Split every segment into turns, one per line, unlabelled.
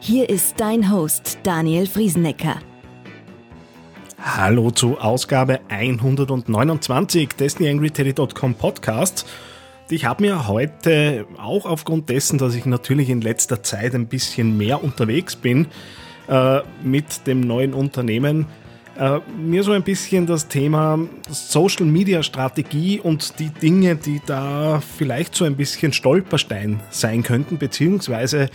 Hier ist dein Host Daniel Friesenecker.
Hallo zu Ausgabe 129 des TheAngryTeddy.com Podcasts. Ich habe mir heute auch aufgrund dessen, dass ich natürlich in letzter Zeit ein bisschen mehr unterwegs bin äh, mit dem neuen Unternehmen, äh, mir so ein bisschen das Thema Social Media Strategie und die Dinge, die da vielleicht so ein bisschen Stolperstein sein könnten, beziehungsweise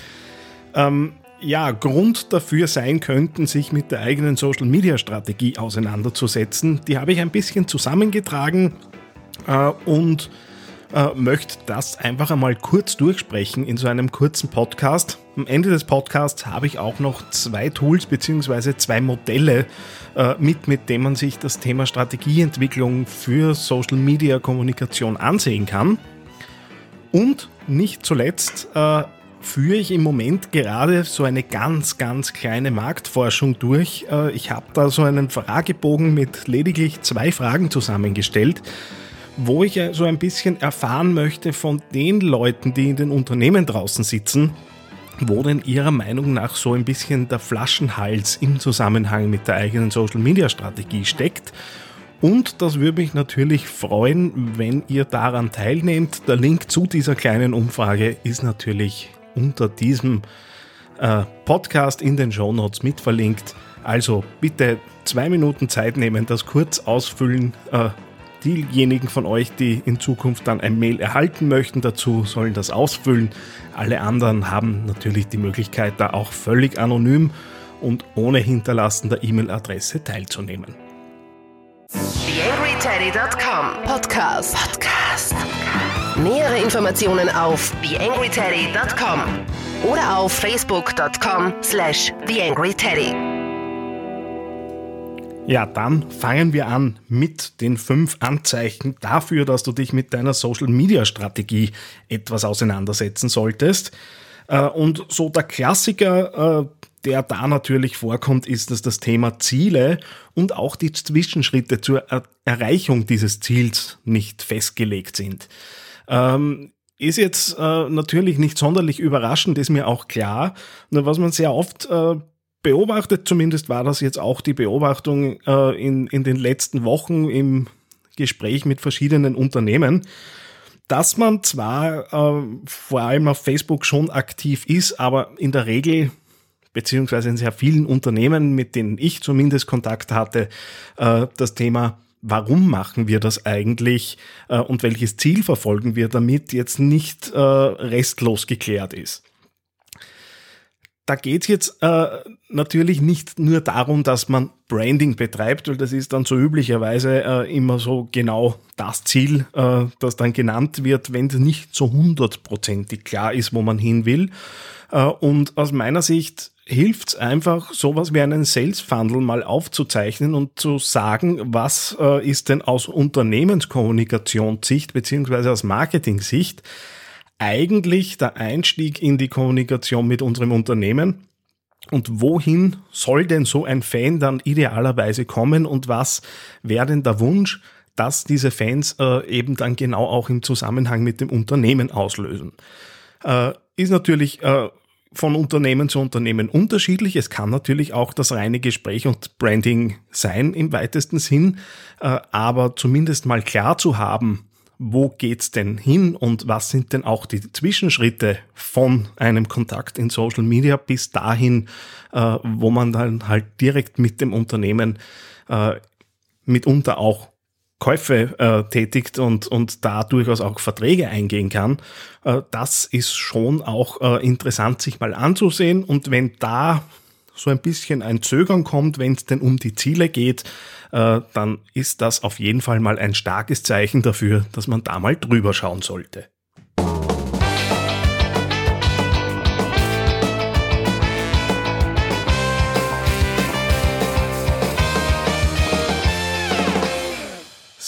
ähm, ja, Grund dafür sein könnten, sich mit der eigenen Social Media Strategie auseinanderzusetzen. Die habe ich ein bisschen zusammengetragen äh, und äh, möchte das einfach einmal kurz durchsprechen in so einem kurzen Podcast. Am Ende des Podcasts habe ich auch noch zwei Tools bzw. zwei Modelle äh, mit, mit denen man sich das Thema Strategieentwicklung für Social Media Kommunikation ansehen kann. Und nicht zuletzt äh, führe ich im Moment gerade so eine ganz, ganz kleine Marktforschung durch. Äh, ich habe da so einen Fragebogen mit lediglich zwei Fragen zusammengestellt wo ich so ein bisschen erfahren möchte von den Leuten, die in den Unternehmen draußen sitzen, wo denn ihrer Meinung nach so ein bisschen der Flaschenhals im Zusammenhang mit der eigenen Social-Media-Strategie steckt. Und das würde mich natürlich freuen, wenn ihr daran teilnehmt. Der Link zu dieser kleinen Umfrage ist natürlich unter diesem äh, Podcast in den Show Notes mit verlinkt. Also bitte zwei Minuten Zeit nehmen, das kurz ausfüllen. Äh, Diejenigen von euch, die in Zukunft dann ein Mail erhalten möchten dazu, sollen das ausfüllen. Alle anderen haben natürlich die Möglichkeit, da auch völlig anonym und ohne Hinterlassen der E-Mail-Adresse teilzunehmen.
TheAngryTeddy.com Podcast. Podcast. Nähere Informationen auf TheAngryTeddy.com oder auf Facebook.com slash TheAngryTeddy.
Ja, dann fangen wir an mit den fünf Anzeichen dafür, dass du dich mit deiner Social Media Strategie etwas auseinandersetzen solltest. Äh, und so der Klassiker, äh, der da natürlich vorkommt, ist, dass das Thema Ziele und auch die Zwischenschritte zur Erreichung dieses Ziels nicht festgelegt sind. Ähm, ist jetzt äh, natürlich nicht sonderlich überraschend, ist mir auch klar. Nur was man sehr oft beobachtet, zumindest war das jetzt auch die Beobachtung äh, in, in den letzten Wochen im Gespräch mit verschiedenen Unternehmen, dass man zwar äh, vor allem auf Facebook schon aktiv ist, aber in der Regel beziehungsweise in sehr vielen Unternehmen, mit denen ich zumindest Kontakt hatte, äh, das Thema warum machen wir das eigentlich äh, und welches Ziel verfolgen wir damit jetzt nicht äh, restlos geklärt ist da geht's jetzt äh, natürlich nicht nur darum, dass man Branding betreibt, weil das ist dann so üblicherweise äh, immer so genau das Ziel, äh, das dann genannt wird, wenn es nicht so hundertprozentig klar ist, wo man hin will. Äh, und aus meiner Sicht hilft's einfach, sowas wie einen Sales Funnel mal aufzuzeichnen und zu sagen, was äh, ist denn aus Unternehmenskommunikationssicht beziehungsweise aus Marketing-Sicht eigentlich der Einstieg in die Kommunikation mit unserem Unternehmen? Und wohin soll denn so ein Fan dann idealerweise kommen und was wäre denn der Wunsch, dass diese Fans äh, eben dann genau auch im Zusammenhang mit dem Unternehmen auslösen? Äh, ist natürlich äh, von Unternehmen zu Unternehmen unterschiedlich. Es kann natürlich auch das reine Gespräch und Branding sein im weitesten Sinn, äh, aber zumindest mal klar zu haben, wo geht's denn hin und was sind denn auch die Zwischenschritte von einem Kontakt in Social Media bis dahin, äh, wo man dann halt direkt mit dem Unternehmen äh, mitunter auch Käufe äh, tätigt und, und da durchaus auch Verträge eingehen kann. Äh, das ist schon auch äh, interessant, sich mal anzusehen. Und wenn da so ein bisschen ein Zögern kommt, wenn es denn um die Ziele geht, äh, dann ist das auf jeden Fall mal ein starkes Zeichen dafür, dass man da mal drüber schauen sollte.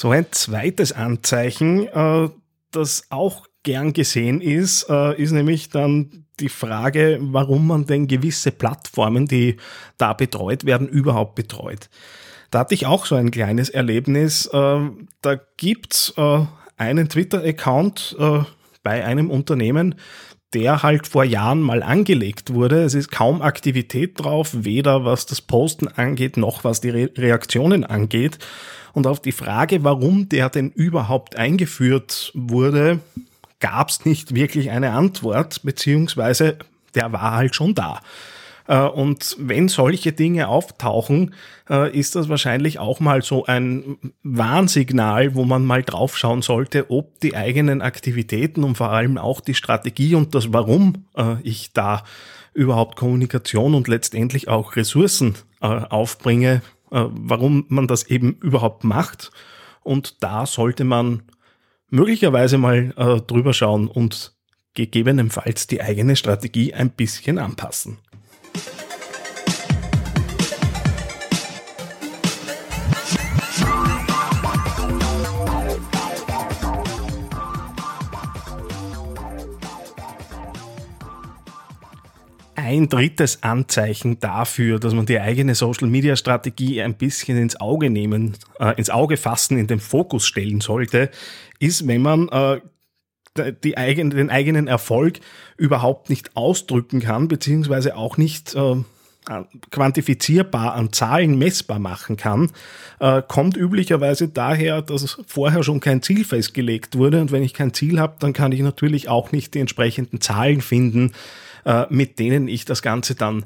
So ein zweites Anzeichen, äh, das auch gern gesehen ist, äh, ist nämlich dann die Frage, warum man denn gewisse Plattformen, die da betreut werden, überhaupt betreut. Da hatte ich auch so ein kleines Erlebnis. Äh, da gibt's äh, einen Twitter-Account bei einem Unternehmen, der halt vor Jahren mal angelegt wurde. Es ist kaum Aktivität drauf, weder was das Posten angeht, noch was die Re Reaktionen angeht. Und auf die Frage, warum der denn überhaupt eingeführt wurde, gab es nicht wirklich eine Antwort, beziehungsweise der war halt schon da. Äh, und wenn solche Dinge auftauchen, äh, ist das wahrscheinlich auch mal so ein Warnsignal, wo man mal draufschauen sollte, ob die eigenen Aktivitäten und vor allem auch die Strategie und das Warum äh, ich da überhaupt Kommunikation und letztendlich auch Ressourcen aufbringe, warum man das eben überhaupt macht. Und da sollte man möglicherweise mal äh, drüber schauen und gegebenenfalls die eigene Strategie ein bisschen anpassen. Ein drittes Anzeichen dafür, dass man die eigene Social Media Strategie ein bisschen ins Auge nehmen, äh, ins Auge fassen, in den Fokus stellen sollte, ist, wenn man äh, die eigene, den eigenen Erfolg überhaupt nicht ausdrücken kann, beziehungsweise auch nicht äh, quantifizierbar an Zahlen messbar machen kann, äh, kommt üblicherweise daher, dass vorher schon kein Ziel festgelegt wurde. Und wenn ich kein Ziel habe, dann kann ich natürlich auch nicht die entsprechenden Zahlen finden, mit denen ich das Ganze dann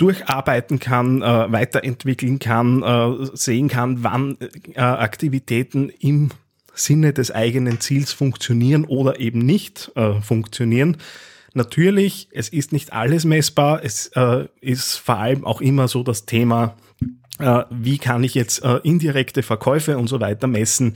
durcharbeiten kann, äh, weiterentwickeln kann, äh, sehen kann, wann äh, Aktivitäten im Sinne des eigenen Ziels funktionieren oder eben nicht äh, funktionieren. Natürlich, es ist nicht alles messbar. Es äh, ist vor allem auch immer so das Thema, äh, wie kann ich jetzt äh, indirekte Verkäufe und so weiter messen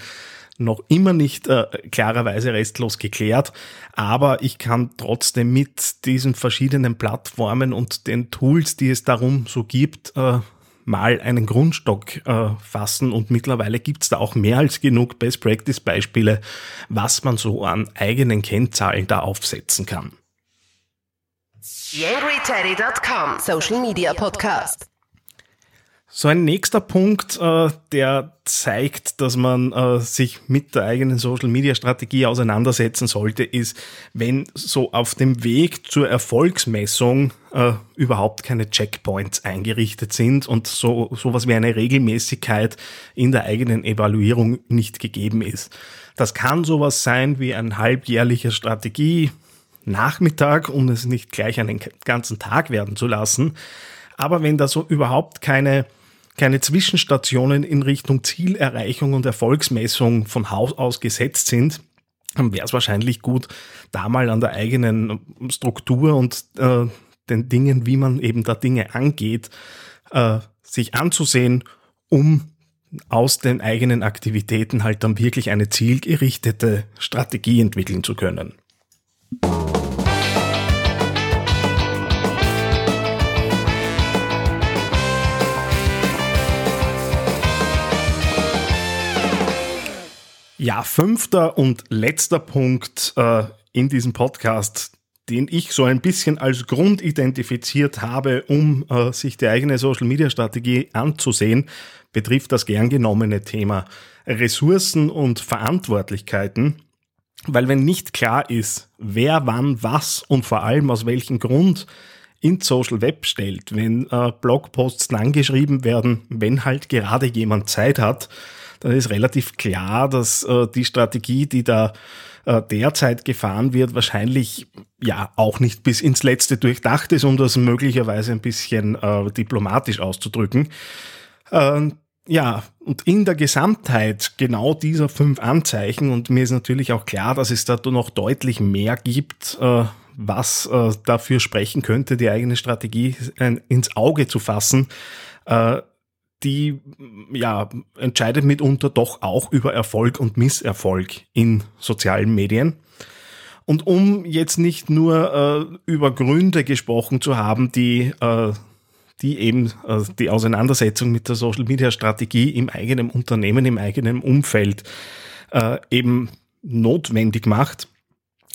noch immer nicht äh, klarerweise restlos geklärt, aber ich kann trotzdem mit diesen verschiedenen Plattformen und den Tools, die es darum so gibt, äh, mal einen Grundstock äh, fassen und mittlerweile gibt's da auch mehr als genug Best Practice Beispiele, was man so an eigenen Kennzahlen da aufsetzen kann.
Social Media Podcast.
So ein nächster Punkt, äh, der zeigt, dass man äh, sich mit der eigenen Social-Media-Strategie auseinandersetzen sollte, ist, wenn so auf dem Weg zur Erfolgsmessung äh, überhaupt keine Checkpoints eingerichtet sind und so sowas wie eine Regelmäßigkeit in der eigenen Evaluierung nicht gegeben ist. Das kann sowas sein wie ein halbjährlicher Strategie, Nachmittag, um es nicht gleich einen ganzen Tag werden zu lassen. Aber wenn da so überhaupt keine keine Zwischenstationen in Richtung Zielerreichung und Erfolgsmessung von Haus aus gesetzt sind, wäre es wahrscheinlich gut, da mal an der eigenen Struktur und äh, den Dingen, wie man eben da Dinge angeht, äh, sich anzusehen, um aus den eigenen Aktivitäten halt dann wirklich eine zielgerichtete Strategie entwickeln zu können. Ja, fünfter und letzter Punkt äh, in diesem Podcast, den ich so ein bisschen als Grund identifiziert habe, um äh, sich die eigene Social-Media-Strategie anzusehen, betrifft das gern genommene Thema Ressourcen und Verantwortlichkeiten. Weil wenn nicht klar ist, wer wann was und vor allem aus welchem Grund in Social Web stellt, wenn äh, Blogposts lang geschrieben werden, wenn halt gerade jemand Zeit hat, dann ist relativ klar, dass äh, die Strategie, die da äh, derzeit gefahren wird, wahrscheinlich ja auch nicht bis ins Letzte durchdacht ist, um das möglicherweise ein bisschen äh, diplomatisch auszudrücken. Ähm, ja, und in der Gesamtheit genau dieser fünf Anzeichen, und mir ist natürlich auch klar, dass es da noch deutlich mehr gibt, äh, was äh, dafür sprechen könnte, die eigene Strategie äh, ins Auge zu fassen, äh, die ja, entscheidet mitunter doch auch über Erfolg und Misserfolg in sozialen Medien. Und um jetzt nicht nur äh, über Gründe gesprochen zu haben, die äh, die eben äh, die Auseinandersetzung mit der Social-Media-Strategie im eigenen Unternehmen, im eigenen Umfeld äh, eben notwendig macht,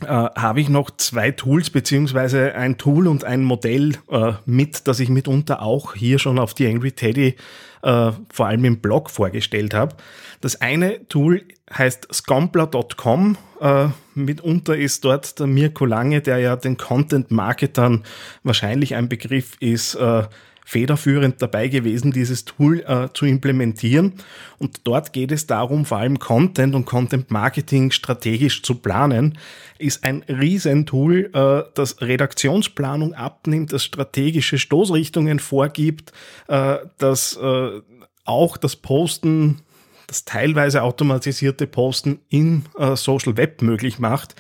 äh, habe ich noch zwei Tools beziehungsweise ein Tool und ein Modell äh, mit, das ich mitunter auch hier schon auf die Angry Teddy äh, vor allem im Blog vorgestellt habe. Das eine Tool heißt scompler.com. Äh, mitunter ist dort der Mirko Lange, der ja den Content-Marketern wahrscheinlich ein Begriff ist, äh, federführend dabei gewesen, dieses Tool äh, zu implementieren. Und dort geht es darum, vor allem Content und Content Marketing strategisch zu planen. Ist ein Riesentool, äh, das Redaktionsplanung abnimmt, das strategische Stoßrichtungen vorgibt, äh, das äh, auch das Posten das teilweise automatisierte Posten in äh, Social Web möglich macht.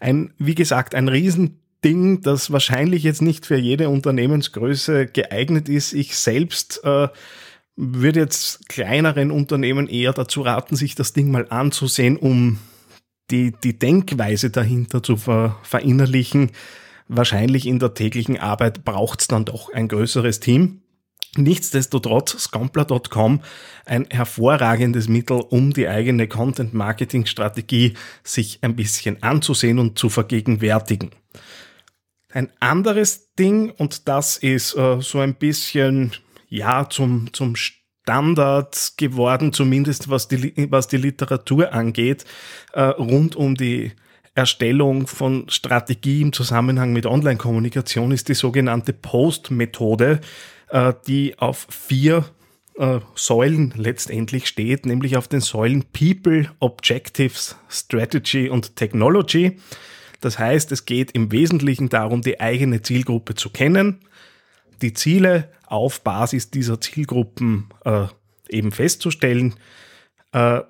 Ein, wie gesagt, ein riesen Ding, das wahrscheinlich jetzt nicht für jede Unternehmensgröße geeignet ist. Ich selbst äh, würde jetzt kleineren Unternehmen eher dazu raten, sich das Ding mal anzusehen, um die, die Denkweise dahinter zu ver, verinnerlichen. Wahrscheinlich in der täglichen Arbeit braucht es dann doch ein größeres Team. Nichtsdestotrotz, Scompler.com ein hervorragendes Mittel, um die eigene Content-Marketing-Strategie sich ein bisschen anzusehen und zu vergegenwärtigen. Ein anderes Ding, und das ist äh, so ein bisschen, ja, zum, zum Standard geworden, zumindest was die, was die Literatur angeht, äh, rund um die Erstellung von Strategie im Zusammenhang mit Online-Kommunikation ist die sogenannte Post-Methode, äh, die auf vier äh, Säulen letztendlich steht, nämlich auf den Säulen People, Objectives, Strategy und Technology. Das heißt, es geht im Wesentlichen darum, die eigene Zielgruppe zu kennen, die Ziele auf Basis dieser Zielgruppen äh, eben festzustellen, äh,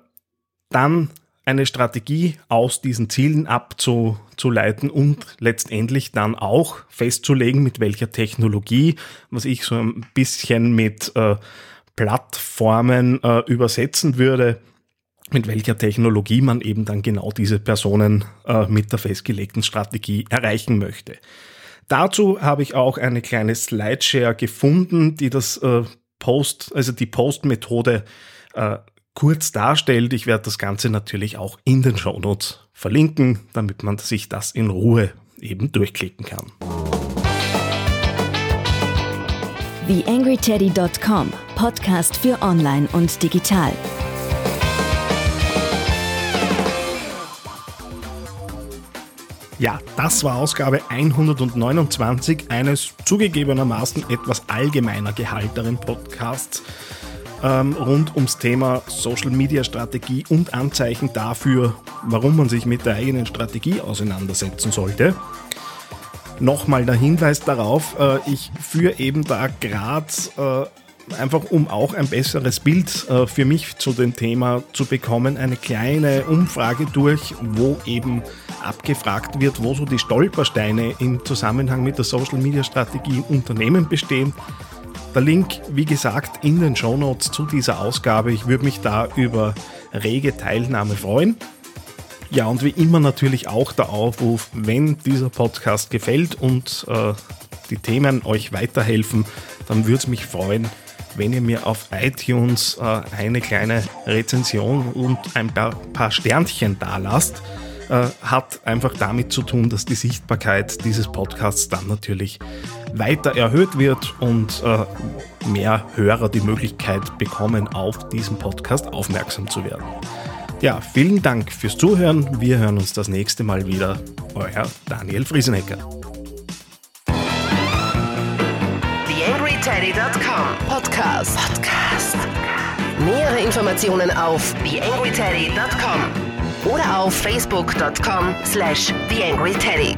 dann eine Strategie aus diesen Zielen abzuleiten und letztendlich dann auch festzulegen, mit welcher Technologie, was ich so ein bisschen mit äh, Plattformen äh, übersetzen würde, mit welcher Technologie man eben dann genau diese Personen äh, mit der festgelegten Strategie erreichen möchte. Dazu habe ich auch eine kleine Slideshare gefunden, die das äh, Post, also die Post-Methode äh, kurz darstellt. Ich werde das Ganze natürlich auch in den Show Notes verlinken, damit man sich das in Ruhe eben durchklicken kann.
TheAngryTeddy.com Podcast für Online und Digital.
Ja, das war Ausgabe 129 eines zugegebenermaßen etwas allgemeiner gehaltenen Podcasts ähm, rund ums Thema Social Media Strategie und Anzeichen dafür, warum man sich mit der eigenen Strategie auseinandersetzen sollte. Nochmal der Hinweis darauf, äh, ich führe eben da gerade äh, einfach um auch ein besseres Bild äh, für mich zu dem Thema zu bekommen, eine kleine Umfrage durch, wo eben abgefragt wird, wo so die Stolpersteine im Zusammenhang mit der Social Media Strategie im Unternehmen bestehen. Der Link, wie gesagt, in den Show Notes zu dieser Ausgabe. Ich würde mich da über rege Teilnahme freuen. Ja, und wie immer natürlich auch der Aufruf, wenn dieser Podcast gefällt und äh, die Themen euch weiterhelfen, dann würde es mich freuen, wenn ihr mir auf iTunes äh, eine kleine Rezension und ein paar, paar Sternchen da lasst. Äh, hat einfach damit zu tun, dass die Sichtbarkeit dieses Podcasts dann natürlich weiter erhöht wird und äh, mehr Hörer die Möglichkeit bekommen, auf diesen Podcast aufmerksam zu werden. Ja, vielen Dank fürs Zuhören. Wir hören uns das nächste Mal wieder. Euer Daniel Friesenecker.
TheAngryTeddy.com Podcast. Podcast. Nähere Informationen auf TheAngryTeddy.com oder auf facebook.com slash TheAngryTeddy.